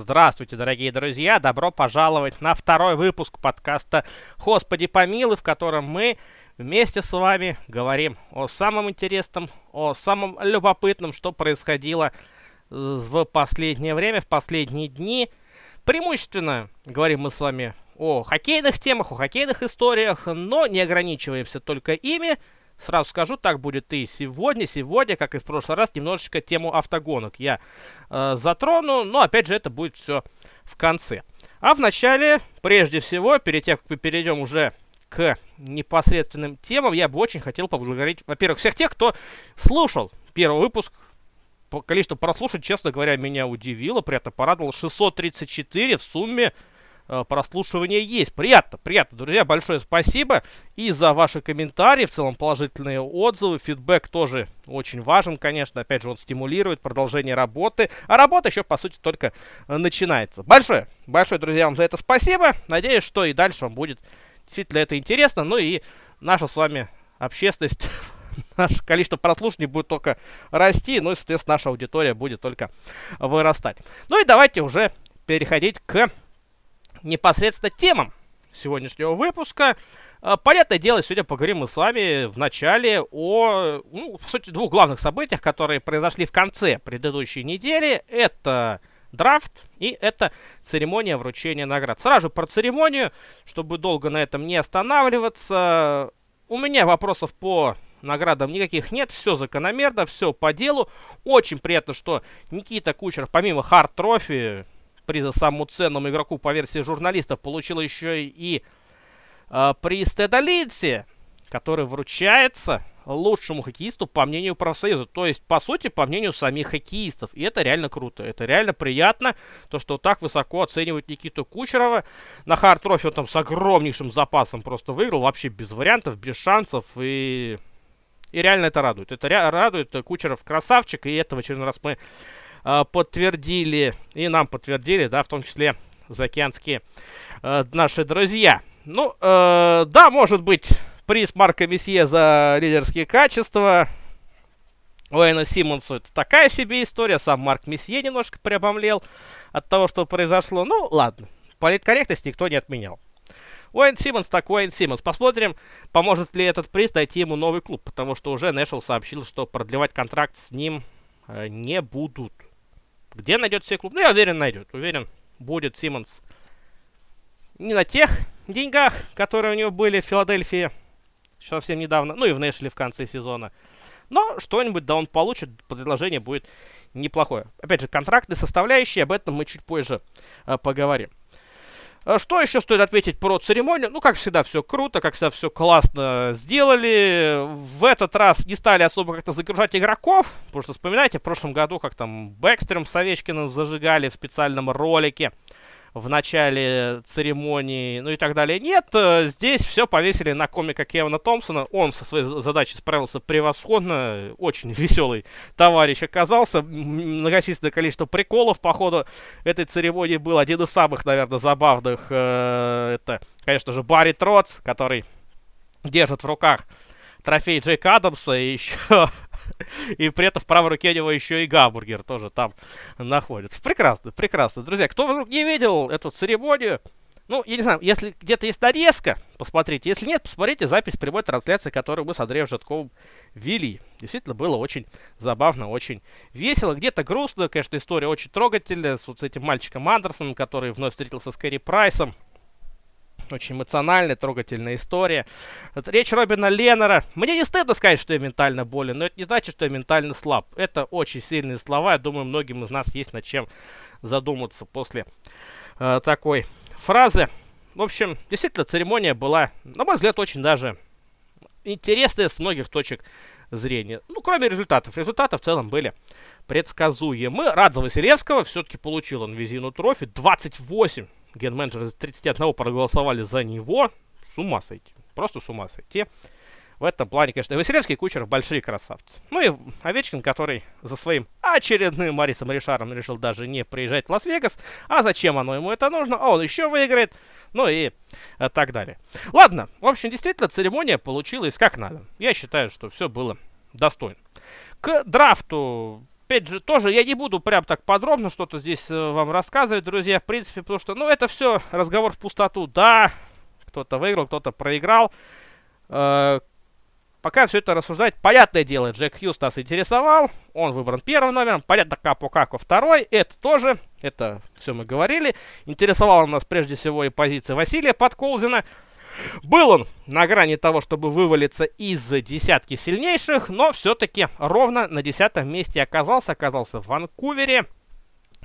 Здравствуйте, дорогие друзья! Добро пожаловать на второй выпуск подкаста «Господи помилуй», в котором мы вместе с вами говорим о самом интересном, о самом любопытном, что происходило в последнее время, в последние дни. Преимущественно говорим мы с вами о хоккейных темах, о хоккейных историях, но не ограничиваемся только ими. Сразу скажу, так будет и сегодня. Сегодня, как и в прошлый раз, немножечко тему автогонок я э, затрону, но опять же это будет все в конце. А в начале, прежде всего, перед тем, как мы перейдем уже к непосредственным темам, я бы очень хотел поблагодарить, во-первых, всех тех, кто слушал первый выпуск. По количеству прослушать, честно говоря, меня удивило, приятно порадовало. 634 в сумме прослушивания есть. Приятно, приятно, друзья, большое спасибо. И за ваши комментарии, в целом положительные отзывы, фидбэк тоже очень важен, конечно, опять же он стимулирует продолжение работы, а работа еще, по сути, только начинается. Большое, большое, друзья, вам за это спасибо, надеюсь, что и дальше вам будет действительно это интересно, ну и наша с вами общественность наше количество прослушиваний будет только расти, ну и, соответственно, наша аудитория будет только вырастать. Ну и давайте уже переходить к непосредственно темам сегодняшнего выпуска. А, понятное дело, сегодня поговорим мы с вами в начале о, ну, по сути, двух главных событиях, которые произошли в конце предыдущей недели. Это драфт и это церемония вручения наград. Сразу про церемонию, чтобы долго на этом не останавливаться. У меня вопросов по наградам никаких нет, все закономерно, все по делу. Очень приятно, что Никита Кучер, помимо хард трофи, приза самому ценному игроку по версии журналистов, получил еще и э, приз Теда Линдси, который вручается лучшему хоккеисту по мнению профсоюза. То есть, по сути, по мнению самих хоккеистов. И это реально круто. Это реально приятно, то, что так высоко оценивают Никиту Кучерова. На хард он там с огромнейшим запасом просто выиграл. Вообще без вариантов, без шансов. И, и реально это радует. Это ре- радует. Кучеров красавчик. И это в очередной раз мы э, подтвердили. И нам подтвердили, да, в том числе заокеанские э, наши друзья. Ну, э, да, может быть, приз Марка Месье за лидерские качества. Уэйна Симмонсу это такая себе история. Сам Марк Месье немножко приобомлел от того, что произошло. Ну, ладно. Политкорректность никто не отменял. Уэйн Симмонс так Уэйн Симмонс. Посмотрим, поможет ли этот приз найти ему новый клуб. Потому что уже Нэшвилл сообщил, что продлевать контракт с ним э, не будут. Где найдет себе клуб? Ну, я уверен, найдет. Уверен, будет Симмонс не на тех деньгах, которые у него были в Филадельфии совсем недавно, ну и в Нэшли в конце сезона. Но что-нибудь, да, он получит, предложение будет неплохое. Опять же, контрактные составляющие, об этом мы чуть позже э, поговорим. А что еще стоит отметить про церемонию? Ну, как всегда, все круто, как всегда, все классно сделали. В этот раз не стали особо как-то загружать игроков, потому что вспоминайте, в прошлом году, как там Бэкстером с Овечкиным зажигали в специальном ролике в начале церемонии, ну и так далее. Нет, э, здесь все повесили на комика Кевина Томпсона. Он со своей задачей справился превосходно. Очень веселый товарищ оказался. Многочисленное количество приколов по ходу этой церемонии был. Один из самых, наверное, забавных. Э, это, конечно же, Барри Троц, который держит в руках трофей Джейка Адамса и еще и при этом в правой руке у него еще и гамбургер тоже там находится. Прекрасно, прекрасно. Друзья, кто вдруг не видел эту церемонию, ну, я не знаю, если где-то есть нарезка, посмотрите. Если нет, посмотрите запись прямой трансляции, которую мы с Андреем Житковым вели. Действительно, было очень забавно, очень весело. Где-то грустно, конечно, история очень трогательная с вот этим мальчиком Андерсоном, который вновь встретился с Кэрри Прайсом. Очень эмоциональная, трогательная история. Речь Робина Леннера. Мне не стыдно сказать, что я ментально болен, но это не значит, что я ментально слаб. Это очень сильные слова. Я думаю, многим из нас есть над чем задуматься после э, такой фразы. В общем, действительно, церемония была, на мой взгляд, очень даже интересная с многих точек зрения. Ну, кроме результатов. Результаты в целом были предсказуемы. Рад за Василевского. Все-таки получил он визину трофи. 28 ген-менеджеры из 31 проголосовали за него. С ума сойти. Просто с ума сойти. В этом плане, конечно, Василевский и Кучеров большие красавцы. Ну и Овечкин, который за своим очередным Марисом Ришаром решил даже не приезжать в Лас-Вегас. А зачем оно ему это нужно? А он еще выиграет. Ну и а, так далее. Ладно, в общем, действительно, церемония получилась как надо. Я считаю, что все было достойно. К драфту опять же, тоже я не буду прям так подробно что-то здесь э, вам рассказывать, друзья, в принципе, потому что, ну, это все разговор в пустоту. Да, кто-то выиграл, кто-то проиграл. Э, пока все это рассуждать, понятное дело, Джек Хьюз нас интересовал, он выбран первым номером, понятно, Капо Како второй, это тоже, это все мы говорили. Интересовала нас прежде всего и позиция Василия Подколзина. Был он на грани того, чтобы вывалиться из десятки сильнейших, но все-таки ровно на десятом месте оказался. Оказался в Ванкувере.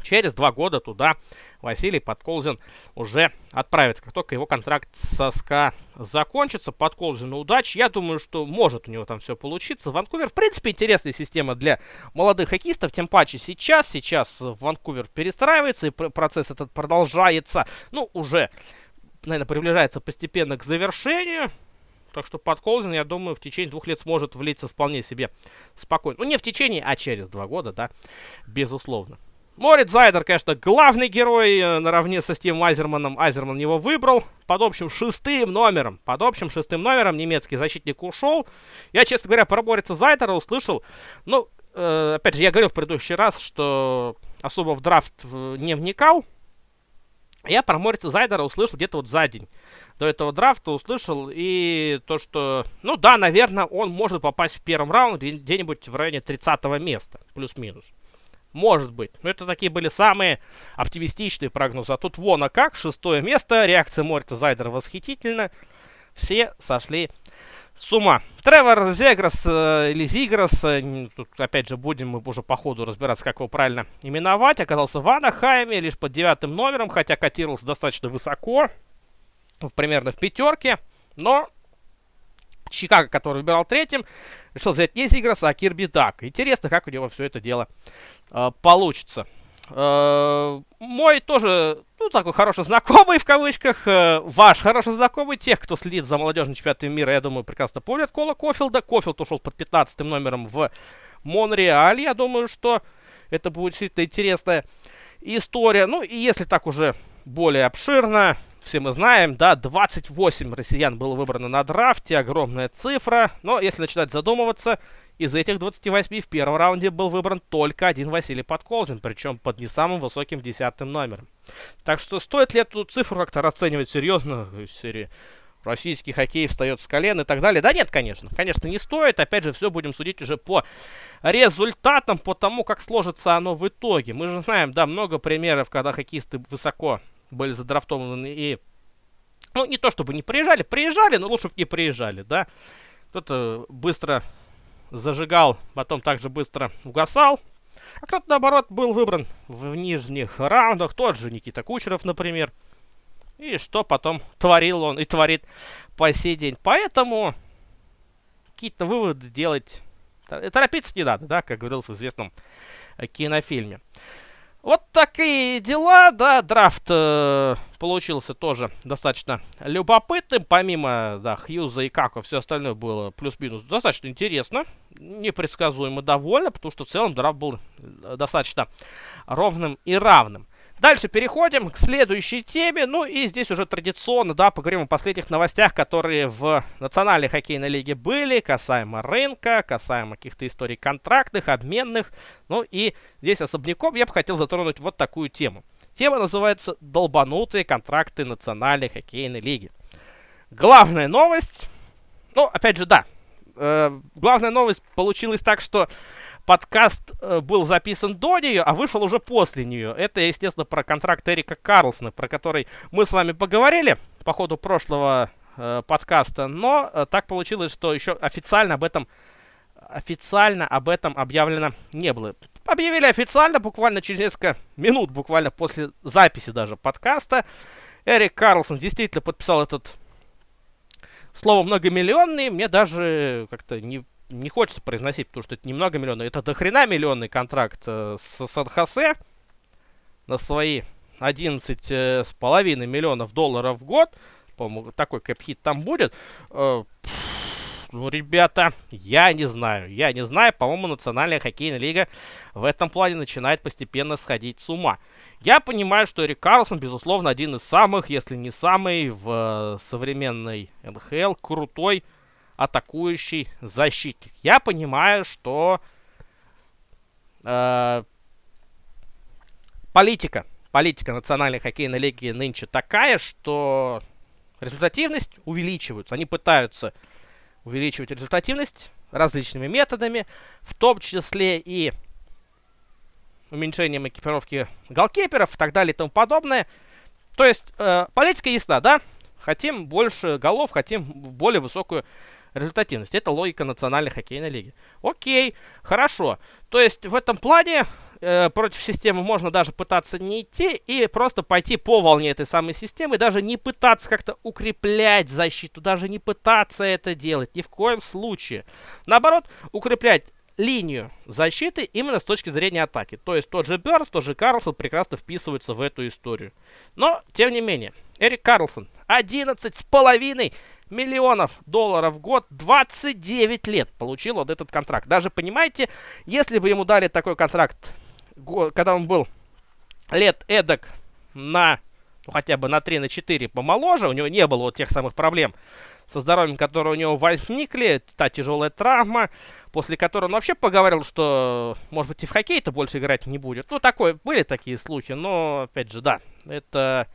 Через два года туда Василий Подколзин уже отправится. Как только его контракт со СКА закончится, Подколзину удачи. Я думаю, что может у него там все получиться. Ванкувер, в принципе, интересная система для молодых хоккеистов. Тем паче сейчас. Сейчас Ванкувер перестраивается, и процесс этот продолжается. Ну, уже наверное, приближается постепенно к завершению. Так что Подколзин, я думаю, в течение двух лет сможет влиться вполне себе спокойно. Ну, не в течение, а через два года, да, безусловно. Морит Зайдер, конечно, главный герой э, наравне со Стивом Айзерманом. Айзерман его выбрал под общим шестым номером. Под общим шестым номером немецкий защитник ушел. Я, честно говоря, про Морица Зайдера услышал. Ну, э, опять же, я говорил в предыдущий раз, что особо в драфт не вникал. Я про Морица Зайдера услышал где-то вот за день до этого драфта, услышал и то, что, ну да, наверное, он может попасть в первом раунде где-нибудь в районе 30 места, плюс-минус. Может быть. Но это такие были самые оптимистичные прогнозы. А тут вон, а как, шестое место, реакция Морица Зайдера восхитительна. Все сошли с ума. Тревор Зеграс э, или Зиграс, э, тут опять же будем мы уже по ходу разбираться, как его правильно именовать, оказался в Анахайме лишь под девятым номером, хотя котировался достаточно высоко, примерно в пятерке, но Чикаго, который выбирал третьим, решил взять не Зиграса, а Кирби Дак. Интересно, как у него все это дело э, получится. Э, мой тоже, ну, такой хороший знакомый, в кавычках, э, ваш хороший знакомый, тех, кто следит за молодежным чемпионатом мира, я думаю, прекрасно помнят Кола Кофилда. Кофилд ушел под 15 номером в Монреаль. Я думаю, что это будет действительно интересная история. Ну, и если так уже более обширно, все мы знаем, да, 28 россиян было выбрано на драфте, огромная цифра. Но если начинать задумываться, из этих 28 в первом раунде был выбран только один Василий Подколзин, причем под не самым высоким десятым номером. Так что стоит ли эту цифру как-то расценивать серьезно в серии российский хоккей встает с колен и так далее. Да нет, конечно. Конечно, не стоит. Опять же, все будем судить уже по результатам, по тому, как сложится оно в итоге. Мы же знаем, да, много примеров, когда хоккеисты высоко были задрафтованы и... Ну, не то чтобы не приезжали, приезжали, но лучше бы не приезжали, да. Кто-то быстро зажигал, потом также быстро угасал. А кто-то, наоборот, был выбран в нижних раундах, тот же Никита Кучеров, например. И что потом творил он и творит по сей день. Поэтому какие-то выводы делать... Торопиться не надо, да, как говорилось в известном кинофильме. Вот такие дела, да, драфт э, получился тоже достаточно любопытным, помимо, да, Хьюза и Како, все остальное было плюс-минус достаточно интересно, непредсказуемо довольно, потому что в целом драфт был э, достаточно ровным и равным. Дальше переходим к следующей теме. Ну и здесь уже традиционно, да, поговорим о последних новостях, которые в Национальной хоккейной лиге были, касаемо рынка, касаемо каких-то историй контрактных, обменных. Ну и здесь особняком я бы хотел затронуть вот такую тему. Тема называется «Долбанутые контракты Национальной хоккейной лиги». Главная новость, ну, опять же, да, э, главная новость получилась так, что подкаст э, был записан до нее, а вышел уже после нее. Это, естественно, про контракт Эрика Карлсона, про который мы с вами поговорили по ходу прошлого э, подкаста, но э, так получилось, что еще официально об этом официально об этом объявлено не было. Объявили официально буквально через несколько минут, буквально после записи даже подкаста. Эрик Карлсон действительно подписал этот слово многомиллионный. Мне даже как-то не не хочется произносить, потому что это немного миллионов. Это дохрена миллионный контракт э, с Сан-Хосе на свои 11 э, миллионов долларов в год. По-моему, такой кэпхит там будет. Э, ну, ребята, я не знаю. Я не знаю. По-моему, Национальная хоккейная лига в этом плане начинает постепенно сходить с ума. Я понимаю, что Эрик Карлсон, безусловно, один из самых, если не самый в э, современной НХЛ крутой атакующий защитник. Я понимаю, что э, политика, политика Национальной хоккейной лиги нынче такая, что результативность увеличивается. Они пытаются увеличивать результативность различными методами, в том числе и уменьшением экипировки голкиперов и так далее и тому подобное. То есть э, политика ясна, да? Хотим больше голов, хотим более высокую результативность. Это логика Национальной хоккейной лиги. Окей, хорошо. То есть в этом плане э, против системы можно даже пытаться не идти и просто пойти по волне этой самой системы, даже не пытаться как-то укреплять защиту, даже не пытаться это делать, ни в коем случае. Наоборот, укреплять линию защиты именно с точки зрения атаки. То есть тот же Бернс, тот же Карлсон прекрасно вписываются в эту историю. Но, тем не менее, Эрик Карлсон 11 с половиной миллионов долларов в год, 29 лет получил вот этот контракт. Даже, понимаете, если бы ему дали такой контракт, когда он был лет эдак на, ну, хотя бы на 3, на 4 помоложе, у него не было вот тех самых проблем со здоровьем, которые у него возникли, та тяжелая травма, после которой он вообще поговорил, что, может быть, и в хоккей-то больше играть не будет. Ну, такое, были такие слухи, но, опять же, да, это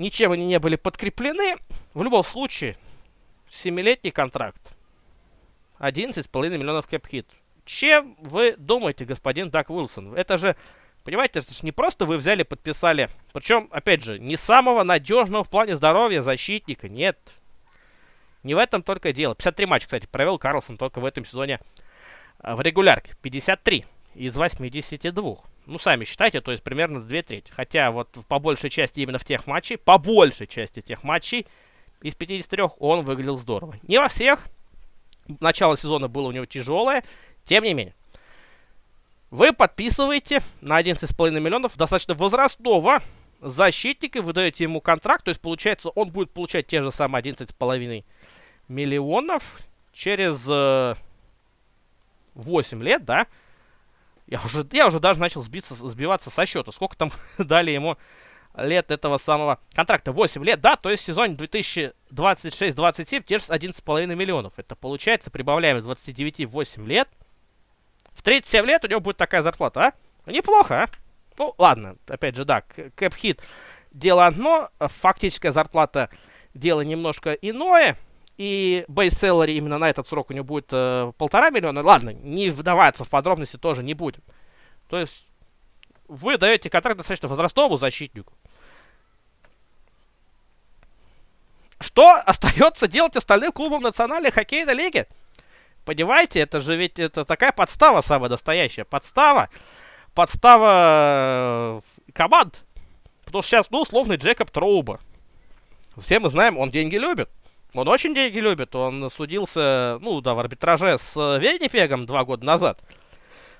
ничем они не были подкреплены. В любом случае, семилетний контракт. 11,5 миллионов кэп-хит. Чем вы думаете, господин Дак Уилсон? Это же, понимаете, это же не просто вы взяли, подписали. Причем, опять же, не самого надежного в плане здоровья защитника. Нет. Не в этом только дело. 53 матча, кстати, провел Карлсон только в этом сезоне а, в регулярке. 53 из 82. Ну, сами считайте, то есть примерно 2 трети. Хотя вот по большей части именно в тех матчах, по большей части тех матчей, из 53 он выглядел здорово. Не во всех. Начало сезона было у него тяжелое. Тем не менее. Вы подписываете на 11,5 миллионов достаточно возрастного защитника, вы даете ему контракт, то есть получается он будет получать те же самые 11,5 миллионов через э, 8 лет, да? Я уже, я уже даже начал сбиться, сбиваться со счета. Сколько там дали ему лет этого самого контракта? 8 лет, да, то есть в сезоне 2026-27 те же 11,5 миллионов. Это получается, прибавляем из 29 8 лет. В 37 лет у него будет такая зарплата, а? Неплохо, а? Ну, ладно, опять же, да, кэп-хит дело одно, фактическая зарплата дело немножко иное и salary именно на этот срок у него будет э, полтора миллиона. Ладно, не вдаваться в подробности тоже не будем. То есть вы даете контракт достаточно возрастному защитнику. Что остается делать остальным клубам Национальной хоккейной лиги? Понимаете, это же ведь это такая подстава самая настоящая. Подстава. Подстава э, команд. Потому что сейчас, ну, условный Джекоб Троуба. Все мы знаем, он деньги любит. Он очень деньги любит. Он судился, ну да, в арбитраже с Веннипегом два года назад.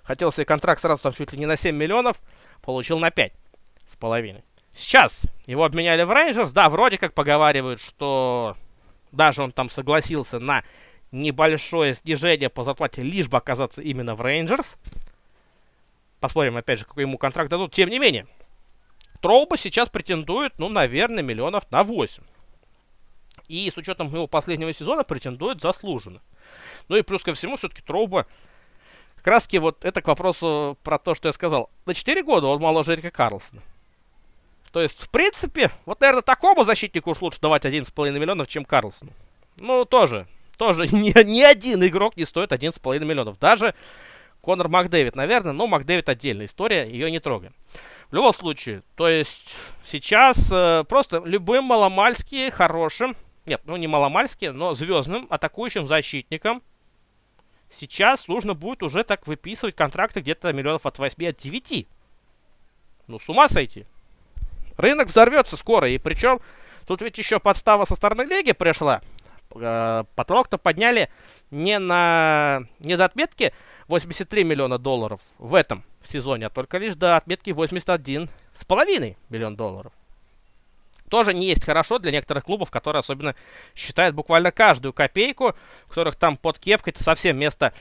Хотел себе контракт сразу там чуть ли не на 7 миллионов. Получил на 5 с половиной. Сейчас его обменяли в Рейнджерс. Да, вроде как поговаривают, что даже он там согласился на небольшое снижение по зарплате, лишь бы оказаться именно в Рейнджерс. Посмотрим, опять же, какой ему контракт дадут. Тем не менее, Троуба сейчас претендует, ну, наверное, миллионов на 8 и с учетом его последнего сезона претендует заслуженно. Ну и плюс ко всему, все-таки Троуба, таки вот это к вопросу про то, что я сказал. На 4 года он моложе Эрика Карлсона. То есть, в принципе, вот, наверное, такому защитнику уж лучше давать 11,5 миллионов, чем Карлсону. Ну, тоже, тоже ни, ни один игрок не стоит 11,5 миллионов. Даже Конор Макдэвид, наверное, но Макдэвид отдельная история, ее не трогаем. В любом случае, то есть сейчас э, просто любым маломальски хорошим нет, ну не маломальски, но звездным атакующим защитником сейчас нужно будет уже так выписывать контракты где-то миллионов от 8, от 9. Ну, с ума сойти. Рынок взорвется скоро, и причем тут ведь еще подстава со стороны лиги пришла. Э, потолок-то подняли не на не до отметки 83 миллиона долларов в этом сезоне, а только лишь до отметки 81,5 миллион долларов тоже не есть хорошо для некоторых клубов, которые особенно считают буквально каждую копейку, у которых там под кепкой-то совсем места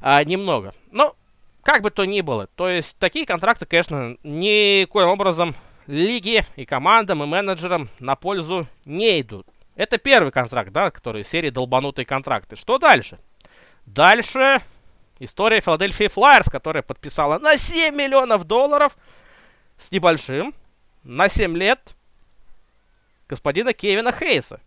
а, немного. Но, как бы то ни было, то есть такие контракты, конечно, никоим образом лиге и командам, и менеджерам на пользу не идут. Это первый контракт, да, который серии долбанутые контракты. Что дальше? Дальше История Филадельфии Флайерс, которая подписала на 7 миллионов долларов с небольшим на 7 лет господина Кевина Хейса,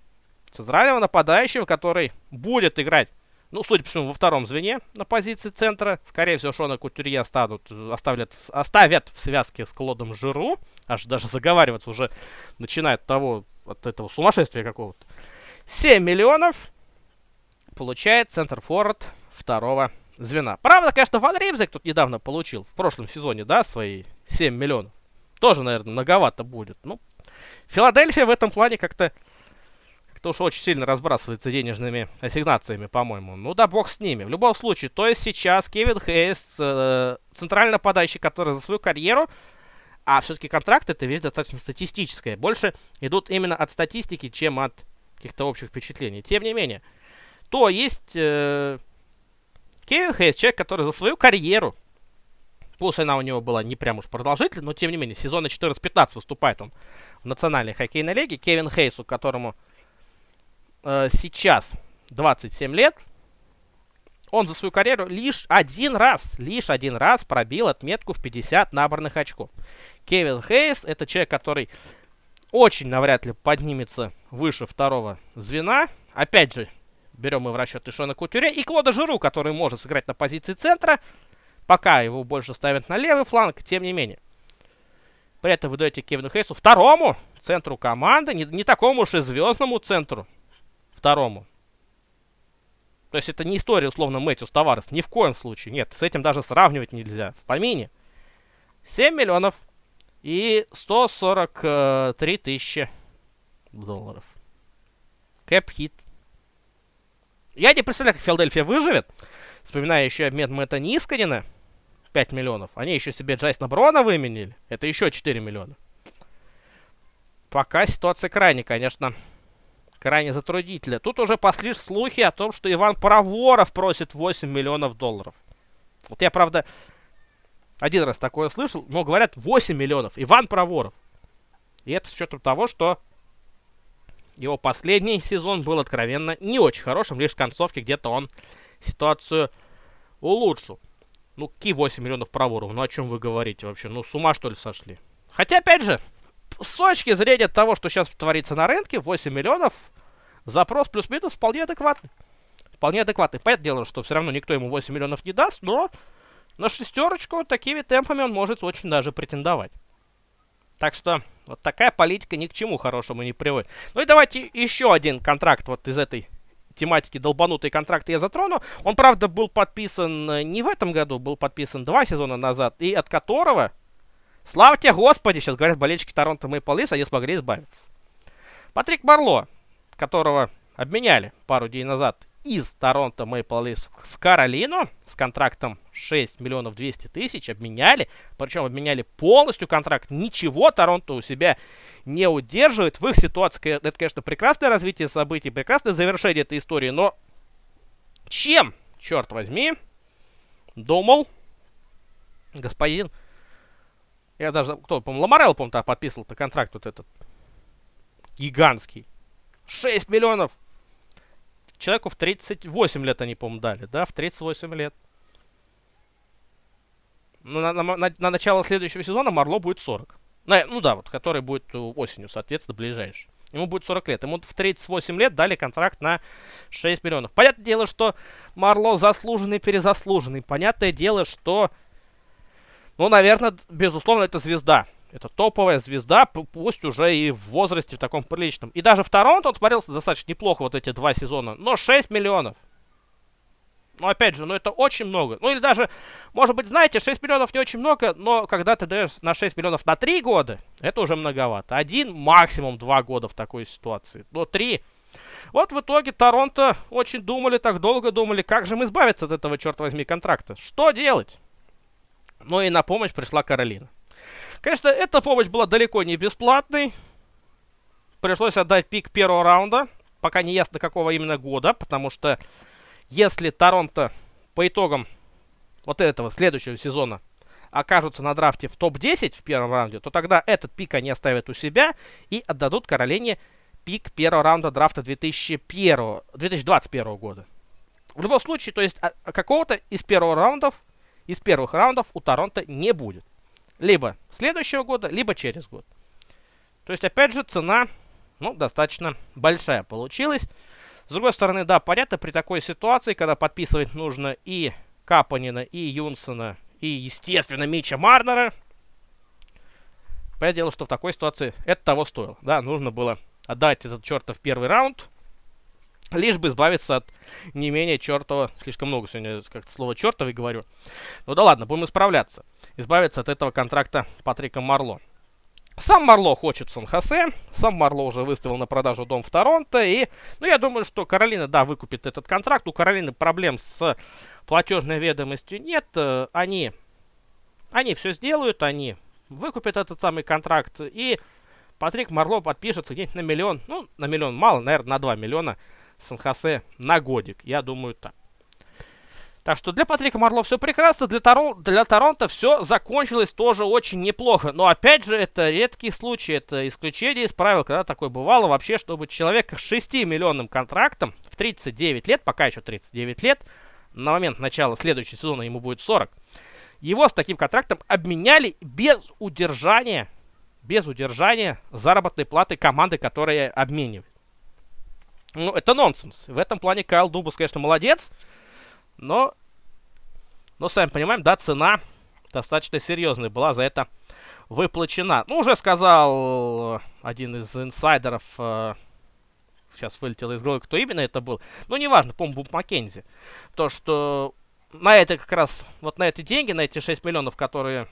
центрального нападающего, который будет играть, ну, судя по всему, во втором звене на позиции центра. Скорее всего, Шона Кутюрье оставят, оставят, оставят в связке с Клодом Жиру. Аж даже заговариваться уже начинает того, от этого сумасшествия какого-то. 7 миллионов получает центр форвард второго звена. Правда, конечно, Ван Римзек тут недавно получил, в прошлом сезоне, да, свои 7 миллионов. Тоже, наверное, многовато будет. Ну, Филадельфия в этом плане как-то как-то уж очень сильно разбрасывается денежными ассигнациями, по-моему. Ну да бог с ними. В любом случае, то есть сейчас Кевин Хейс, э, центральный нападающий, который за свою карьеру, а все-таки контракт это вещь достаточно статистическая, больше идут именно от статистики, чем от каких-то общих впечатлений. Тем не менее, то есть э, Кевин Хейс, человек, который за свою карьеру Пусть она у него была не прям уж продолжительной, но тем не менее, сезона 14-15 выступает он в национальной хоккейной лиге. Кевин Хейсу, которому э, сейчас 27 лет, он за свою карьеру лишь один раз, лишь один раз пробил отметку в 50 набранных очков. Кевин Хейс это человек, который очень навряд ли поднимется выше второго звена. Опять же, берем мы в расчет Ишона Кутюре и Клода Жиру, который может сыграть на позиции центра. Пока его больше ставят на левый фланг, тем не менее. При этом вы даете Кевину Хейсу второму центру команды, не, не такому уж и звездному центру, второму. То есть это не история, условно, Мэтью Таварес. Ни в коем случае. Нет, с этим даже сравнивать нельзя. В помине. 7 миллионов и 143 тысячи долларов. Кэп-хит. Я не представляю, как Филадельфия выживет. Вспоминаю еще обмен Мэтта Нисканина. 5 миллионов. Они еще себе Джайсона Брона выменили. Это еще 4 миллиона. Пока ситуация крайне, конечно, крайне затруднительная. Тут уже пошли слухи о том, что Иван Проворов просит 8 миллионов долларов. Вот я, правда, один раз такое слышал, но говорят 8 миллионов. Иван Проворов. И это с учетом того, что его последний сезон был откровенно не очень хорошим. Лишь в концовке где-то он ситуацию улучшил. Ну, какие 8 миллионов проворов? Ну, о чем вы говорите вообще? Ну, с ума, что ли, сошли? Хотя, опять же, с точки зрения того, что сейчас творится на рынке, 8 миллионов, запрос плюс-минус вполне адекватный. Вполне адекватный. Понятное дело, что все равно никто ему 8 миллионов не даст, но на шестерочку такими темпами он может очень даже претендовать. Так что вот такая политика ни к чему хорошему не приводит. Ну и давайте еще один контракт вот из этой тематики долбанутые контракты я затрону. Он, правда, был подписан э, не в этом году, был подписан два сезона назад, и от которого, слава тебе, Господи, сейчас говорят болельщики Торонто Мэйпл Лис, они смогли избавиться. Патрик Марло, которого обменяли пару дней назад из Торонто Мэйпл Лис в Каролину с контрактом 6 миллионов 200 тысяч обменяли. Причем обменяли полностью контракт. Ничего Торонто у себя не удерживает. В их ситуации это, конечно, прекрасное развитие событий, прекрасное завершение этой истории. Но чем, черт возьми, думал господин... Я даже, кто, по-моему, Ламарел, по-моему, подписывал-то контракт вот этот гигантский. 6 миллионов Человеку в 38 лет они, по-моему, дали, да, в 38 лет. Ну, на, на, на, на начало следующего сезона Марло будет 40. Ну, ну да, вот, который будет осенью, соответственно, ближайший. Ему будет 40 лет. Ему в 38 лет дали контракт на 6 миллионов. Понятное дело, что Марло заслуженный, перезаслуженный. Понятное дело, что, ну, наверное, безусловно, это звезда. Это топовая звезда, пусть уже и в возрасте в таком приличном. И даже в Торонто он смотрелся достаточно неплохо вот эти два сезона. Но 6 миллионов. Ну, опять же, ну это очень много. Ну, или даже, может быть, знаете, 6 миллионов не очень много, но когда ты даешь на 6 миллионов на 3 года, это уже многовато. Один, максимум 2 года в такой ситуации. Но 3. Вот в итоге Торонто очень думали, так долго думали, как же мы избавиться от этого, черт возьми, контракта. Что делать? Ну и на помощь пришла Каролина. Конечно, эта помощь была далеко не бесплатной. Пришлось отдать пик первого раунда. Пока не ясно, какого именно года, потому что если Торонто по итогам вот этого следующего сезона окажутся на драфте в топ-10 в первом раунде, то тогда этот пик они оставят у себя и отдадут Каролине пик первого раунда драфта 2001, 2021 года. В любом случае, то есть а, а какого-то из первых раундов, из первых раундов у Торонто не будет. Либо следующего года, либо через год. То есть, опять же, цена, ну, достаточно большая получилась. С другой стороны, да, понятно, при такой ситуации, когда подписывать нужно и Капанина, и Юнсона, и, естественно, Мича Марнера, понятное дело, что в такой ситуации это того стоило. Да, нужно было отдать этот чертов первый раунд, лишь бы избавиться от не менее чертова, слишком много сегодня как-то слово чертовый говорю. Ну да ладно, будем исправляться. Избавиться от этого контракта Патрика Марло. Сам Марло хочет Сан-Хосе, сам Марло уже выставил на продажу дом в Торонто, и, ну, я думаю, что Каролина, да, выкупит этот контракт, у Каролины проблем с платежной ведомостью нет, э, они, они все сделают, они выкупят этот самый контракт, и Патрик Марло подпишется где-нибудь на миллион, ну, на миллион мало, наверное, на 2 миллиона Сан-Хосе на годик, я думаю так. Так что для Патрика Марло все прекрасно, для, Торо... для Торонто все закончилось тоже очень неплохо. Но опять же, это редкий случай, это исключение из правил, когда такое бывало вообще, чтобы человека с 6 миллионным контрактом в 39 лет, пока еще 39 лет, на момент начала следующего сезона ему будет 40, его с таким контрактом обменяли без удержания, без удержания заработной платы команды, которая обменивает. Ну, это нонсенс. В этом плане Кайл Дубас, конечно, молодец. Но, но сами понимаем, да, цена достаточно серьезная была за это выплачена. Ну, уже сказал один из инсайдеров, э, сейчас вылетело из головы, кто именно это был. Ну, неважно, по-моему, Маккензи. То, что на это как раз, вот на эти деньги, на эти 6 миллионов, которые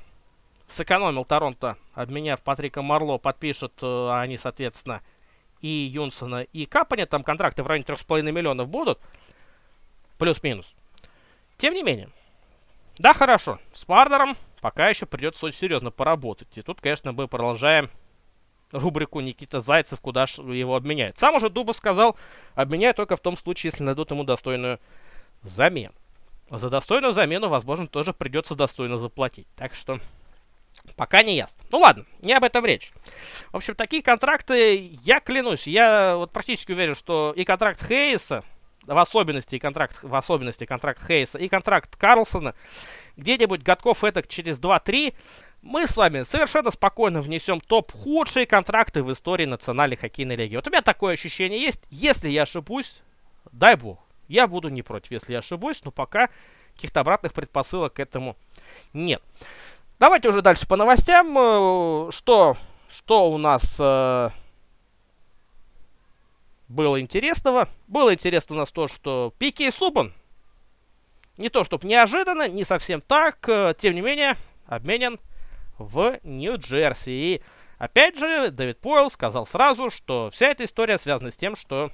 сэкономил Торонто, обменяв Патрика Марло, подпишут э, они, соответственно, и Юнсона, и Капани, там контракты в районе 3,5 миллионов будут, плюс-минус. Тем не менее, да, хорошо, с Мардером пока еще придется очень серьезно поработать. И тут, конечно, мы продолжаем рубрику Никита Зайцев, куда его обменяют. Сам уже Дуба сказал, обменяют только в том случае, если найдут ему достойную замену. За достойную замену, возможно, тоже придется достойно заплатить. Так что пока не ясно. Ну ладно, не об этом речь. В общем, такие контракты, я клянусь, я вот практически уверен, что и контракт Хейса, в особенности контракт, в особенности контракт Хейса и контракт Карлсона, где-нибудь годков этак через 2-3, мы с вами совершенно спокойно внесем топ худшие контракты в истории Национальной хоккейной лиги. Вот у меня такое ощущение есть. Если я ошибусь, дай бог. Я буду не против, если я ошибусь, но пока каких-то обратных предпосылок к этому нет. Давайте уже дальше по новостям. Э, что, что у нас э, было интересного. Было интересно у нас то, что Пики Субан, не то чтобы неожиданно, не совсем так, э, тем не менее, обменен в Нью-Джерси. И опять же, Дэвид Пойл сказал сразу, что вся эта история связана с тем, что,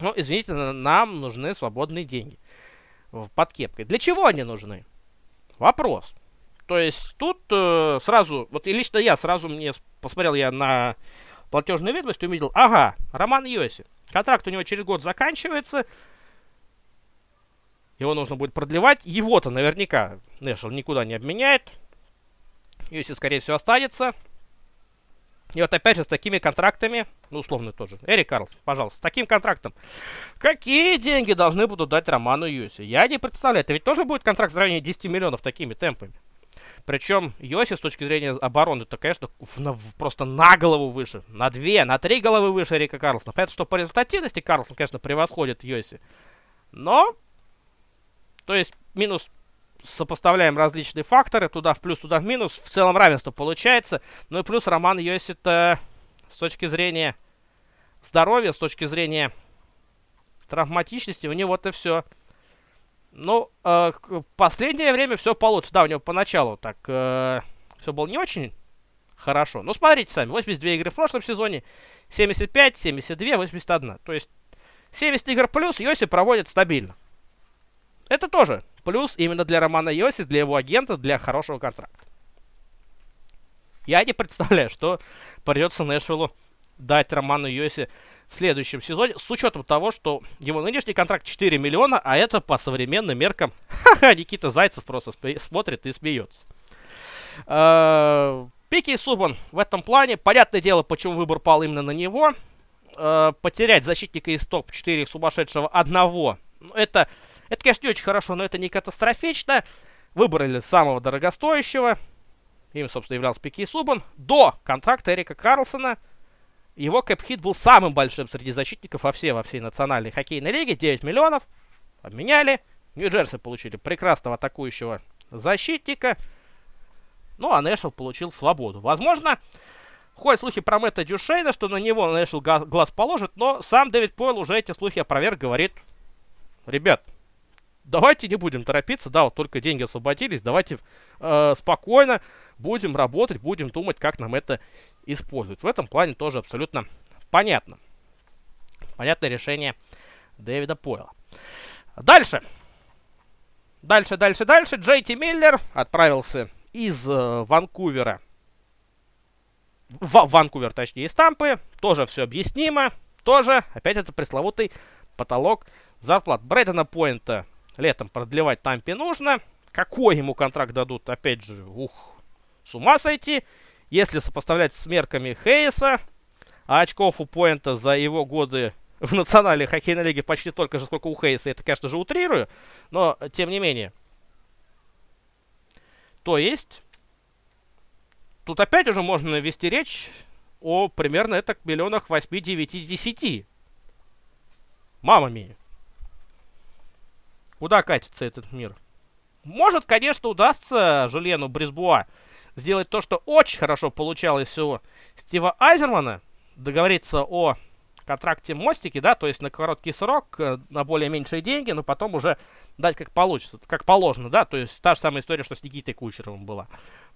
ну, извините, нам нужны свободные деньги под кепкой. Для чего они нужны? Вопрос. То есть тут э, сразу, вот и лично я сразу мне посмотрел я на платежную ведомость, увидел, ага, Роман Йоси. Контракт у него через год заканчивается. Его нужно будет продлевать. Его-то наверняка Нэшл никуда не обменяет. Йоси, скорее всего, останется. И вот опять же с такими контрактами, ну условно тоже, Эрик Карлс, пожалуйста, с таким контрактом, какие деньги должны будут дать Роману Юси? Я не представляю, это ведь тоже будет контракт в районе 10 миллионов такими темпами. Причем Йоси с точки зрения обороны, это, конечно, в, просто на голову выше. На две, на три головы выше Рика Карлсона. Понятно, что по результативности Карлсон, конечно, превосходит Йоси. Но, то есть, минус сопоставляем различные факторы, туда в плюс, туда в минус, в целом равенство получается. Ну и плюс Роман Йоси-то с точки зрения здоровья, с точки зрения травматичности, у него-то все ну, э, в последнее время все получше. Да, у него поначалу так э, все было не очень хорошо. Ну, смотрите сами. 82 игры в прошлом сезоне, 75, 72, 81. То есть 70 игр плюс Йоси проводит стабильно. Это тоже плюс именно для Романа Йоси, для его агента, для хорошего контракта. Я не представляю, что придется Нэшвиллу дать Роману Йоси следующем сезоне, с учетом того, что его нынешний контракт 4 миллиона, а это по современным меркам, ха-ха, Никита Зайцев просто смотрит и смеется. Э, Пики Субан в этом плане, понятное дело, почему выбор пал именно на него. Э, потерять защитника из топ-4 сумасшедшего одного, ну, это Это, конечно, не очень хорошо, но это не катастрофично. Выбрали самого дорогостоящего. Им, собственно, являлся Пики Субан. До контракта Эрика Карлсона его кэп-хит был самым большим среди защитников во всей, во всей национальной хоккейной лиге. 9 миллионов. Обменяли. Нью-Джерси получили прекрасного атакующего защитника. Ну, а Нэшвилл получил свободу. Возможно, ходят слухи про Мэтта Дюшейна, что на него Нэшвилл глаз положит, но сам Дэвид Пойл уже эти слухи опроверг, говорит, ребят, давайте не будем торопиться, да, вот только деньги освободились, давайте э, спокойно будем работать, будем думать, как нам это использовать. В этом плане тоже абсолютно понятно. Понятное решение Дэвида Пойла. Дальше. Дальше, дальше, дальше. Джей Ти Миллер отправился из э, Ванкувера. В Ванкувер, точнее, из Тампы. Тоже все объяснимо. Тоже, опять это пресловутый потолок зарплат. Брэдена Пойнта летом продлевать Тампе нужно. Какой ему контракт дадут, опять же, ух, с ума сойти. Если сопоставлять с мерками Хейса, а очков у Пойнта за его годы в национальной хоккейной лиге почти столько же, сколько у Хейса, это, конечно же, утрирую, но тем не менее. То есть, тут опять уже можно вести речь о примерно это миллионах 8, 9, 10. Мама мия. Куда катится этот мир? Может, конечно, удастся Жульену Брисбуа сделать то, что очень хорошо получалось у Стива Айзермана, договориться о контракте мостики, да, то есть на короткий срок, э, на более меньшие деньги, но потом уже дать как получится, как положено, да, то есть та же самая история, что с Никитой Кучеровым была.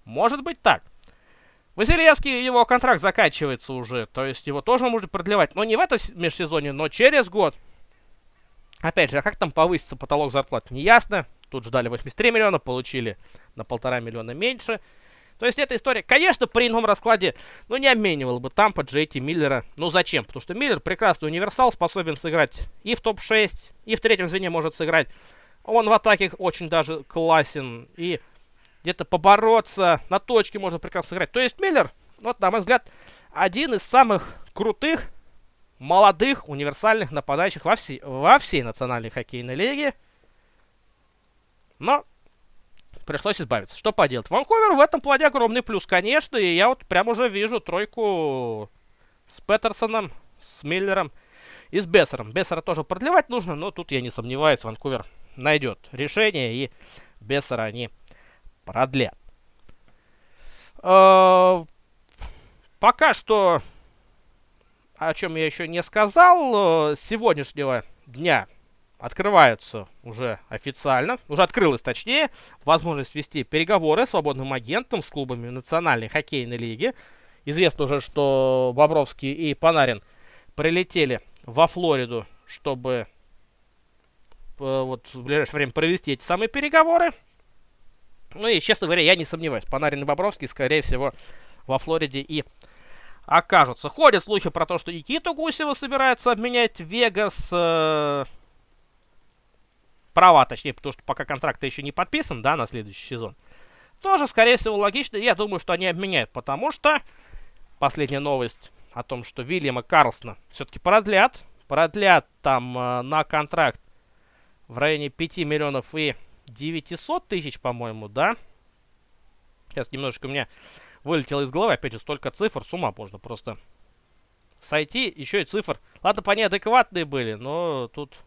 Может быть так. Василевский, его контракт заканчивается уже, то есть его тоже можно продлевать, но не в этом межсезоне, но через год. Опять же, а как там повысится потолок зарплат, не ясно. Тут ждали 83 миллиона, получили на полтора миллиона меньше. То есть эта история, конечно, при ином раскладе, ну, не обменивал бы Тампа Джейти Миллера. Ну, зачем? Потому что Миллер прекрасный универсал, способен сыграть и в топ-6, и в третьем звене может сыграть. Он в атаке очень даже классен, и где-то побороться, на точке можно прекрасно сыграть. То есть Миллер, вот, на мой взгляд, один из самых крутых, молодых, универсальных нападающих во, всей, во всей национальной хоккейной лиге. Но пришлось избавиться. Что поделать? Ванкувер в этом плане огромный плюс, конечно. И я вот прям уже вижу тройку с Петерсоном, с Миллером и с Бессером. Бессера тоже продлевать нужно, но тут я не сомневаюсь, Ванкувер найдет решение, и Бессера они продлят. Э, пока что, о чем я еще не сказал, э, сегодняшнего дня открываются уже официально, уже открылась точнее, возможность вести переговоры с свободным агентом с клубами Национальной хоккейной лиги. Известно уже, что Бобровский и Панарин прилетели во Флориду, чтобы э, вот в ближайшее время провести эти самые переговоры. Ну и, честно говоря, я не сомневаюсь, Панарин и Бобровский, скорее всего, во Флориде и окажутся. Ходят слухи про то, что Никиту Гусева собирается обменять Вегас. Э, права, точнее, потому что пока контракт еще не подписан, да, на следующий сезон, тоже, скорее всего, логично. Я думаю, что они обменяют, потому что последняя новость о том, что Вильяма Карлсона все-таки продлят. Продлят там э, на контракт в районе 5 миллионов и 900 тысяч, по-моему, да? Сейчас немножечко у меня вылетело из головы. Опять же, столько цифр, с ума можно просто сойти. Еще и цифр. Ладно, по адекватные были, но тут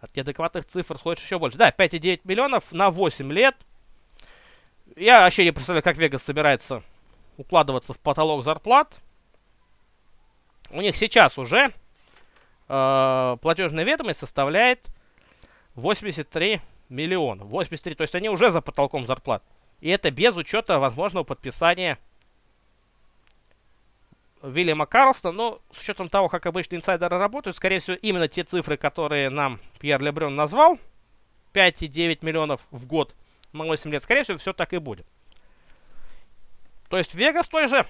от неадекватных цифр сходишь еще больше. Да, 5,9 миллионов на 8 лет. Я вообще не представляю, как Вегас собирается укладываться в потолок зарплат. У них сейчас уже э, платежная ведомость составляет 83 миллиона. 83, то есть они уже за потолком зарплат. И это без учета возможного подписания Вильяма Карлстона, но с учетом того, как обычно инсайдеры работают, скорее всего, именно те цифры, которые нам Пьер Лебрен назвал, 5,9 миллионов в год на 8 лет, скорее всего, все так и будет. То есть Вегас той же,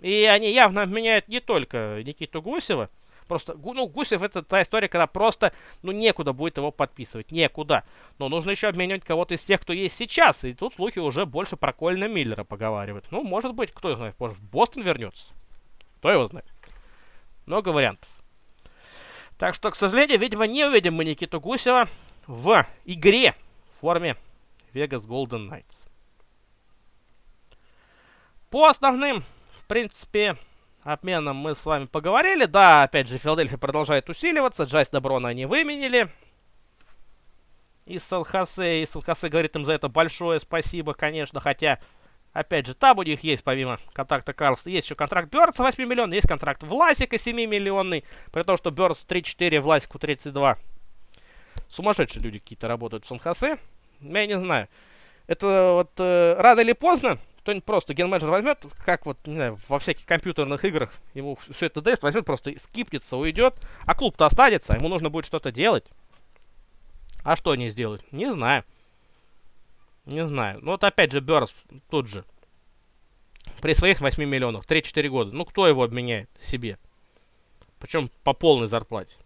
и они явно обменяют не только Никиту Гусева, Просто, ну, Гусев это та история, когда просто, ну, некуда будет его подписывать. Некуда. Но нужно еще обменять кого-то из тех, кто есть сейчас. И тут слухи уже больше про Кольна Миллера поговаривают. Ну, может быть, кто знает, может, Бостон вернется. Кто его знает. Много вариантов. Так что, к сожалению, видимо, не увидим мы Никиту Гусева в игре в форме Vegas Golden Knights. По основным, в принципе, обменам мы с вами поговорили. Да, опять же, Филадельфия продолжает усиливаться. Джастина Брауна они выменили. Из Сан-Хосе. И Сан-Хосе говорит им за это большое спасибо, конечно. Хотя, опять же, там у них есть, помимо контракта Карлссона, есть еще контракт Бёрнса 8 миллионов, есть контракт Власика 7 миллионный. При том, что Бёрдс 3-4, Власику 32. Сумасшедшие люди какие-то работают в Сан-Хосе. Я не знаю. Это вот э, рано или поздно кто-нибудь просто генменеджер возьмет, как вот, не знаю, во всяких компьютерных играх, ему все это даст, возьмет, просто скипнется, уйдет, а клуб-то останется, ему нужно будет что-то делать. А что они сделают? Не знаю. Не знаю. Ну вот опять же Берс тут же. При своих 8 миллионах, 3-4 года. Ну кто его обменяет себе? Причем по полной зарплате.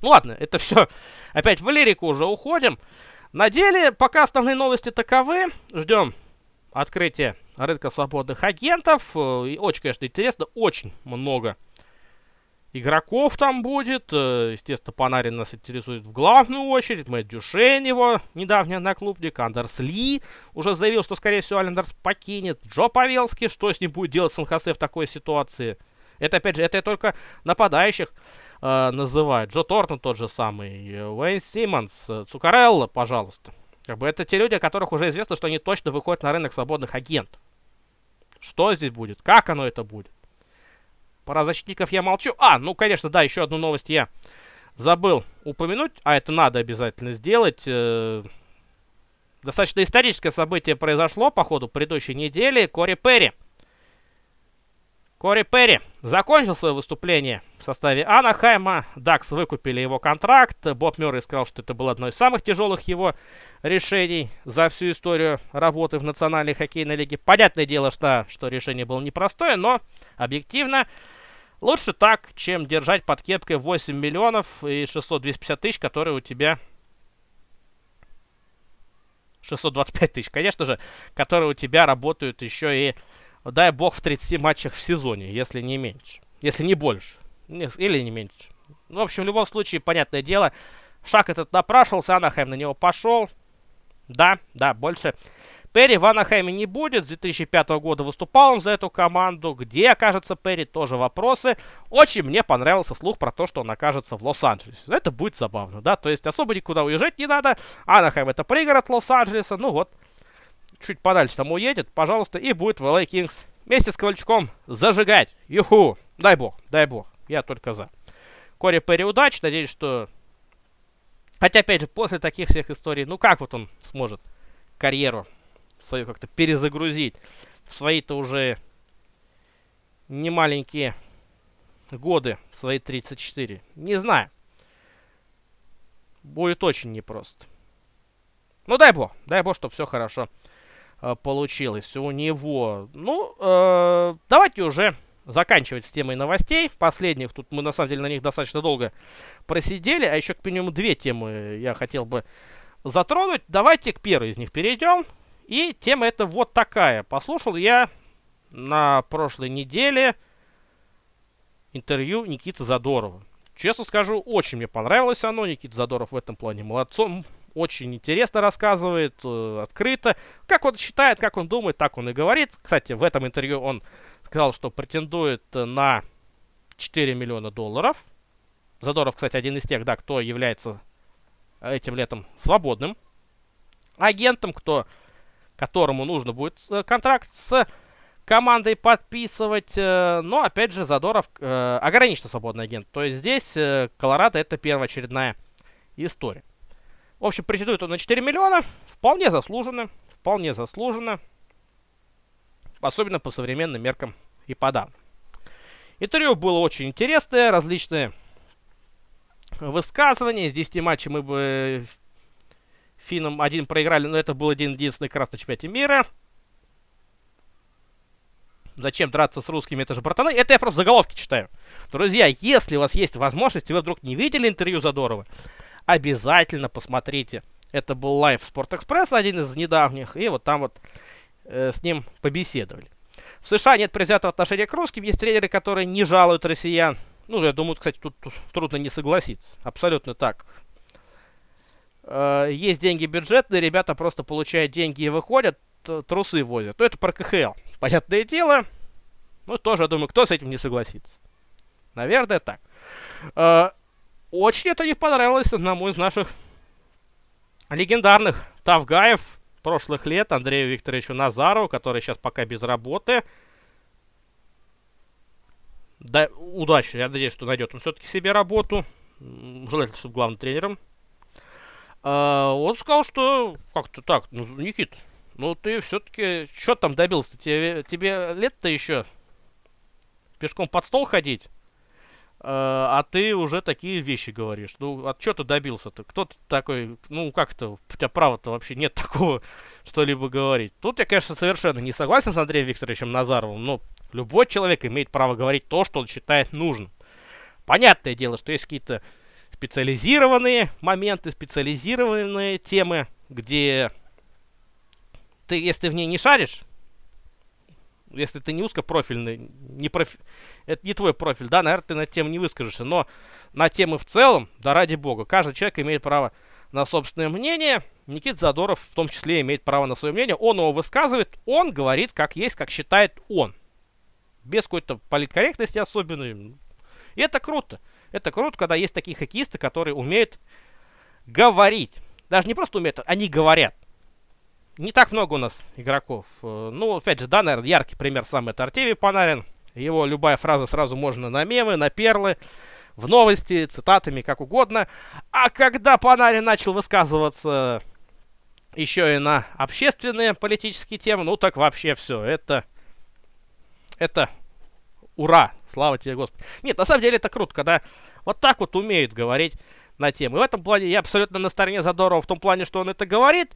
Ну ладно, это все. Опять в лирику уже уходим. На деле, пока основные новости таковы. Ждем открытия рынка свободных агентов. И очень, конечно, интересно. Очень много игроков там будет. Э, естественно, Панарин нас интересует в главную очередь. Мэтт Дюшейн, его недавний одноклубник. Андерс Ли уже заявил, что, скорее всего, Алендерс покинет. Джо Павелский, что с ним будет делать Сан-Хосе в такой ситуации? Это, опять же, это я только нападающих э, называют. Джо Тортон тот же самый. Уэйн Симмонс, Цукарелло, пожалуйста. Как бы это те люди, о которых уже известно, что они точно выходят на рынок свободных агентов. Что здесь будет? Как оно это будет? Про защитников я молчу. А, ну, конечно, да, еще одну новость я забыл упомянуть, а это надо обязательно сделать. Э, достаточно историческое событие произошло по ходу предыдущей недели. Кори Перри. Кори Перри закончил свое выступление в составе Анахайма. Дакс выкупили его контракт. Боб Мюррей сказал, что это было одно из самых тяжелых его решений за всю историю работы в Национальной хоккейной лиге. Понятное дело, что, что решение было непростое, но объективно лучше так, чем держать под кепкой 8 миллионов и 600-250 тысяч, которые у тебя 625 тысяч, конечно же, которые у тебя работают еще и, дай бог, в 30 матчах в сезоне, если не меньше. Если не больше. Или не меньше. Ну, в общем, в любом случае, понятное дело, шаг этот напрашивался, Анахайм на него пошел. Да, да, больше Перри в Анахайме не будет. С 2005 года выступал он за эту команду. Где окажется Перри, тоже вопросы. Очень мне понравился слух про то, что он окажется в Лос-Анджелесе. Это будет забавно, да? То есть особо никуда уезжать не надо. Анахайм это пригород Лос-Анджелеса. Ну вот, чуть подальше там уедет, пожалуйста, и будет в LA Kings вместе с Ковальчуком зажигать. Юху! Дай бог, дай бог. Я только за. Кори Перри удачи. Надеюсь, что Хотя, опять же, после таких всех историй, ну как вот он сможет карьеру свою как-то перезагрузить в свои-то уже немаленькие годы, свои 34? Не знаю. Будет очень непросто. Ну, дай бог, дай бог, чтобы все хорошо получилось у него. Ну, э, давайте уже заканчивать с темой новостей. Последних, тут мы на самом деле на них достаточно долго просидели, а еще к минимум две темы я хотел бы затронуть. Давайте к первой из них перейдем. И тема это вот такая. Послушал я на прошлой неделе интервью Никиты Задорова. Честно скажу, очень мне понравилось оно. Никита Задоров в этом плане молодцом. Очень интересно рассказывает, э, открыто. Как он считает, как он думает, так он и говорит. Кстати, в этом интервью он сказал, что претендует на 4 миллиона долларов. Задоров, кстати, один из тех, да, кто является этим летом свободным агентом, кто, которому нужно будет э, контракт с командой подписывать. Э, но, опять же, Задоров э, ограниченно свободный агент. То есть здесь Колорадо это первоочередная история. В общем, претендует он на 4 миллиона. Вполне заслуженно. Вполне заслуженно особенно по современным меркам и по данным. Интервью было очень интересное, различные высказывания. Из 10 матчей мы бы финном один проиграли, но это был один единственный красный чемпионате мира. Зачем драться с русскими, это же братаны. Это я просто заголовки читаю. Друзья, если у вас есть возможность, и вы вдруг не видели интервью Задорова, обязательно посмотрите. Это был live Спорт Экспресс, один из недавних, и вот там вот э, с ним побеседовали. В США нет предвзятого отношения к русским, есть тренеры, которые не жалуют россиян. Ну, я думаю, кстати, тут, тут трудно не согласиться. Абсолютно так. Э, есть деньги бюджетные, ребята просто получают деньги и выходят, трусы возят. Ну, это про КХЛ. Понятное дело. Ну, тоже, я думаю, кто с этим не согласится. Наверное, так. Э, очень это не понравилось одному из наших легендарных тавгаев прошлых лет, Андрею Викторовичу Назарову, который сейчас пока без работы. Да, удачи, я надеюсь, что найдет он все-таки себе работу. Желательно, чтобы главным тренером. А, он сказал, что как-то так, ну, Никит, ну ты все-таки, что там добился? Тебе, тебе лет-то еще пешком под стол ходить? А, а ты уже такие вещи говоришь. Ну, от чего ты добился-то? Кто ты такой? Ну, как-то, у тебя права-то вообще нет такого что-либо говорить. Тут я, конечно, совершенно не согласен с Андреем Викторовичем Назаровым, но любой человек имеет право говорить то, что он считает нужным. Понятное дело, что есть какие-то специализированные моменты, специализированные темы, где ты, если в ней не шаришь, если ты не узкопрофильный, не профи... это не твой профиль, да, наверное, ты на тему не выскажешься, но на темы в целом, да ради бога, каждый человек имеет право на собственное мнение. Никита Задоров в том числе имеет право на свое мнение. Он его высказывает, он говорит, как есть, как считает он. Без какой-то политкорректности особенной. И это круто. Это круто, когда есть такие хоккеисты, которые умеют говорить. Даже не просто умеют, они говорят. Не так много у нас игроков. Э, ну, опять же, да, наверное, яркий пример сам это Артемий Панарин. Его любая фраза сразу можно на мемы, на перлы, в новости, цитатами, как угодно. А когда Панарин начал высказываться еще и на общественные политические темы, ну так вообще все. Это, это ура, слава тебе, Господи. Нет, на самом деле это круто, когда вот так вот умеют говорить на тему. И в этом плане я абсолютно на стороне Задорова в том плане, что он это говорит.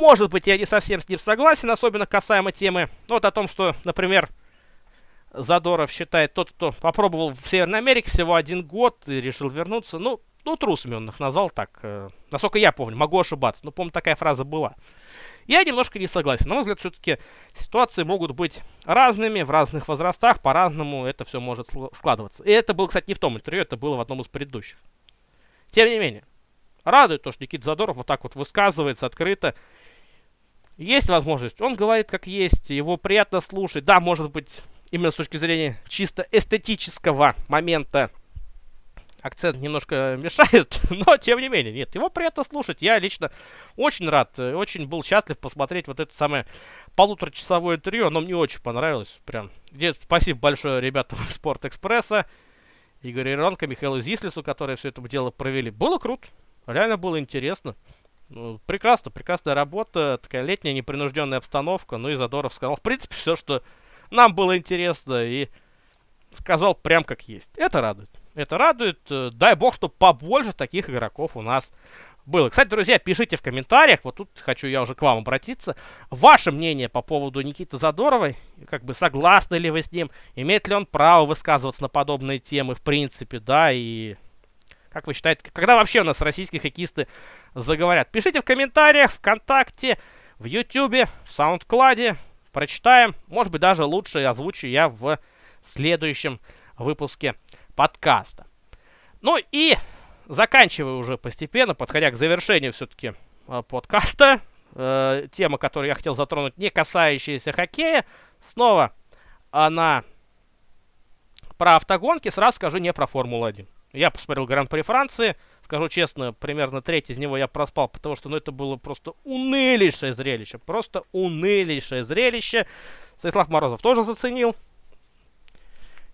Может быть, я не совсем с ним согласен, особенно касаемо темы. Вот о том, что, например, Задоров считает тот, кто попробовал в Северной Америке всего один год и решил вернуться. Ну, ну трусами он их назвал так. Э, насколько я помню, могу ошибаться. Но, помню, такая фраза была. Я немножко не согласен. На мой взгляд, все-таки ситуации могут быть разными, в разных возрастах, по-разному это все может складываться. И это было, кстати, не в том интервью, это было в одном из предыдущих. Тем не менее, радует то, что Никита Задоров вот так вот высказывается открыто. Есть возможность, он говорит как есть, его приятно слушать. Да, может быть, именно с точки зрения чисто эстетического момента акцент немножко мешает, но тем не менее, нет, его приятно слушать. Я лично очень рад, очень был счастлив посмотреть вот это самое полуторачасовое интервью, оно мне очень понравилось, прям. Спасибо большое ребятам Спорт Экспресса, Игорю Иронко, Михаилу Зислису, которые все это дело провели. Было круто, реально было интересно. Ну, прекрасно, прекрасная работа, такая летняя непринужденная обстановка. Ну и Задоров сказал, в принципе, все, что нам было интересно, и сказал прям как есть. Это радует. Это радует. Э, дай бог, чтобы побольше таких игроков у нас было. Кстати, друзья, пишите в комментариях, вот тут хочу я уже к вам обратиться, ваше мнение по поводу Никиты Задоровой, как бы согласны ли вы с ним, имеет ли он право высказываться на подобные темы в принципе, да, и как вы считаете, когда вообще у нас российские хоккеисты заговорят? Пишите в комментариях, ВКонтакте, в Ютубе, в Саундкладе, прочитаем, может быть даже лучше озвучу я в следующем выпуске подкаста. Ну и заканчиваю уже постепенно, подходя к завершению все-таки э, подкаста. Э, тема, которую я хотел затронуть, не касающаяся хоккея. Снова она про автогонки, сразу скажу, не про Формулу-1. Я посмотрел Гран-при Франции. Скажу честно, примерно треть из него я проспал, потому что ну, это было просто унылейшее зрелище. Просто унылейшее зрелище. Станислав Морозов тоже заценил.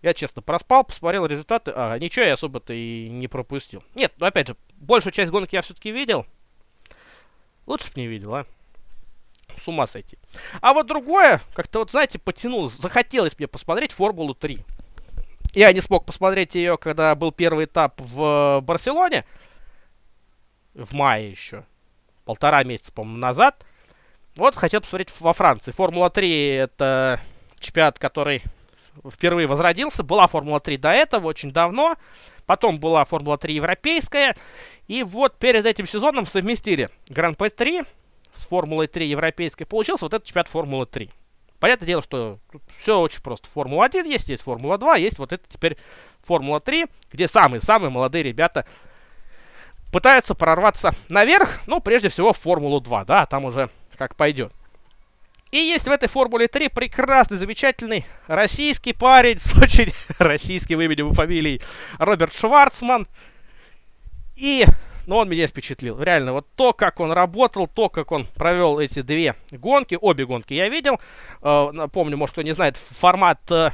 Я, честно, проспал, посмотрел результаты. А, ничего я особо-то и не пропустил. Нет, ну опять же, большую часть гонки я все-таки видел. Лучше бы не видел, а. С ума сойти. А вот другое, как-то вот, знаете, потянулось. Захотелось мне посмотреть Формулу 3. Я не смог посмотреть ее, когда был первый этап в Барселоне. В мае еще. Полтора месяца, по-моему, назад. Вот хотел посмотреть во Франции. Формула 3 это чемпионат, который впервые возродился. Была Формула-3 до этого, очень давно. Потом была Формула-3 европейская. И вот перед этим сезоном совместили Гран-при 3 с Формулой 3 европейской. Получился вот этот чемпионат Формулы 3. Понятное дело, что тут все очень просто. Формула-1 есть, есть Формула-2, есть вот это теперь Формула-3, где самые-самые молодые ребята пытаются прорваться наверх, ну, прежде всего, в Формулу-2, да, там уже как пойдет. И есть в этой Формуле 3 прекрасный, замечательный российский парень с очень российским именем и фамилией Роберт Шварцман. И, ну, он меня впечатлил. Реально, вот то, как он работал, то, как он провел эти две гонки, обе гонки я видел. Э, напомню, может, кто не знает, формат э,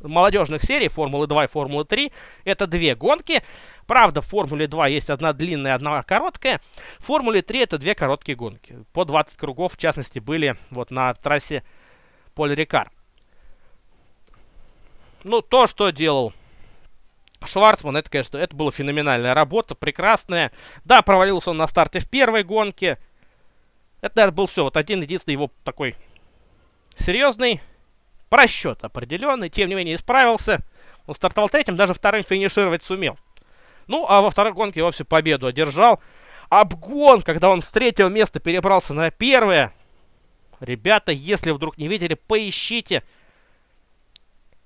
молодежных серий Формулы 2 и Формулы 3 это две гонки. Правда, в Формуле 2 есть одна длинная, одна короткая. В Формуле 3 это две короткие гонки. По 20 кругов, в частности, были вот на трассе Поль Рикар. Ну, то, что делал Шварцман, это, конечно, это была феноменальная работа, прекрасная. Да, провалился он на старте в первой гонке. Это, наверное, был все. Вот один единственный его такой серьезный просчет определенный. Тем не менее, исправился. Он стартовал третьим, даже вторым финишировать сумел. Ну, а во второй гонке вовсе победу одержал. Обгон, когда он с третьего места перебрался на первое. Ребята, если вдруг не видели, поищите.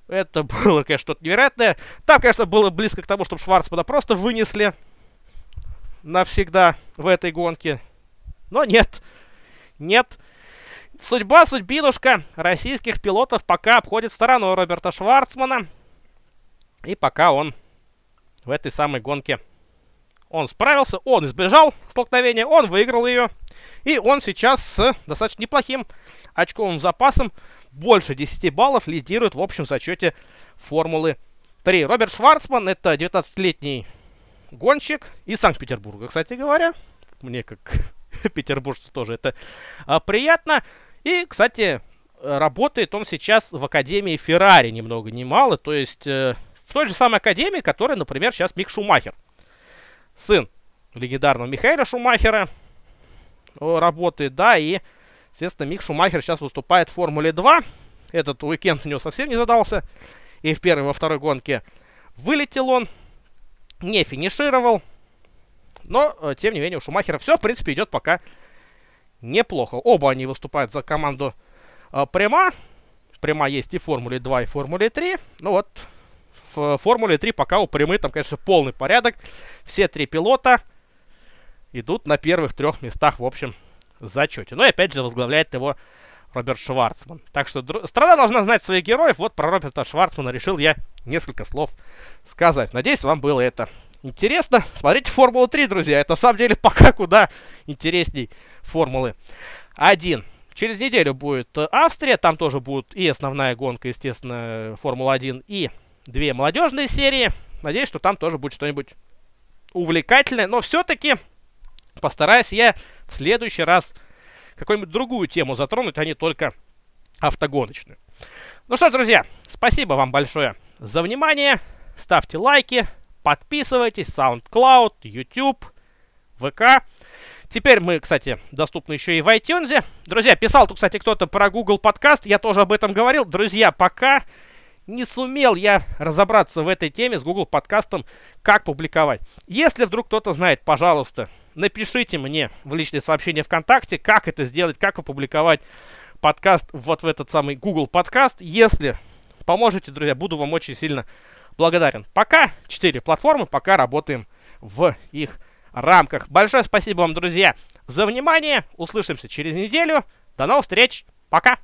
Это было, конечно, что-то невероятное. Там, конечно, было близко к тому, чтобы Шварцмана просто вынесли навсегда в этой гонке. Но нет. Нет. Судьба, судьбинушка российских пилотов пока обходит стороной Роберта Шварцмана. И пока он в этой самой гонке. Он справился, он избежал столкновения, он выиграл ее. И он сейчас с достаточно неплохим очковым запасом, больше 10 баллов, лидирует в общем зачете Формулы 3. Роберт Шварцман, это 19-летний гонщик из Санкт-Петербурга, кстати говоря. Мне как петербуржцу тоже это а, приятно. И, кстати, работает он сейчас в Академии Феррари ни много ни мало, то есть э, в той же самой академии, которой, например, сейчас Мик Шумахер. Сын легендарного Михаила Шумахера работает, да, и, соответственно, Мик Шумахер сейчас выступает в Формуле 2. Этот уикенд у него совсем не задался. И в первой, во второй гонке вылетел он, не финишировал. Но, э, тем не менее, у Шумахера все, в принципе, идет пока неплохо. Оба они выступают за команду э, Према. Према есть и в Формуле 2, и в Формуле 3. Ну вот, в Формуле 3 пока у прямы там, конечно, полный порядок. Все три пилота идут на первых трех местах в общем зачете. Ну и опять же возглавляет его Роберт Шварцман. Так что страна должна знать своих героев. Вот про Роберта Шварцмана решил я несколько слов сказать. Надеюсь, вам было это интересно. Смотрите Формулу 3, друзья. Это на самом деле пока куда интересней Формулы 1. Через неделю будет Австрия, там тоже будет и основная гонка, естественно, Формула-1, и две молодежные серии. Надеюсь, что там тоже будет что-нибудь увлекательное. Но все-таки постараюсь я в следующий раз какую-нибудь другую тему затронуть, а не только автогоночную. Ну что, друзья, спасибо вам большое за внимание. Ставьте лайки, подписывайтесь, SoundCloud, YouTube, ВК. Теперь мы, кстати, доступны еще и в iTunes. Друзья, писал тут, кстати, кто-то про Google подкаст. Я тоже об этом говорил. Друзья, пока не сумел я разобраться в этой теме с Google подкастом, как публиковать. Если вдруг кто-то знает, пожалуйста, напишите мне в личные сообщения ВКонтакте, как это сделать, как опубликовать подкаст вот в этот самый Google подкаст. Если поможете, друзья, буду вам очень сильно благодарен. Пока 4 платформы, пока работаем в их рамках. Большое спасибо вам, друзья, за внимание. Услышимся через неделю. До новых встреч. Пока.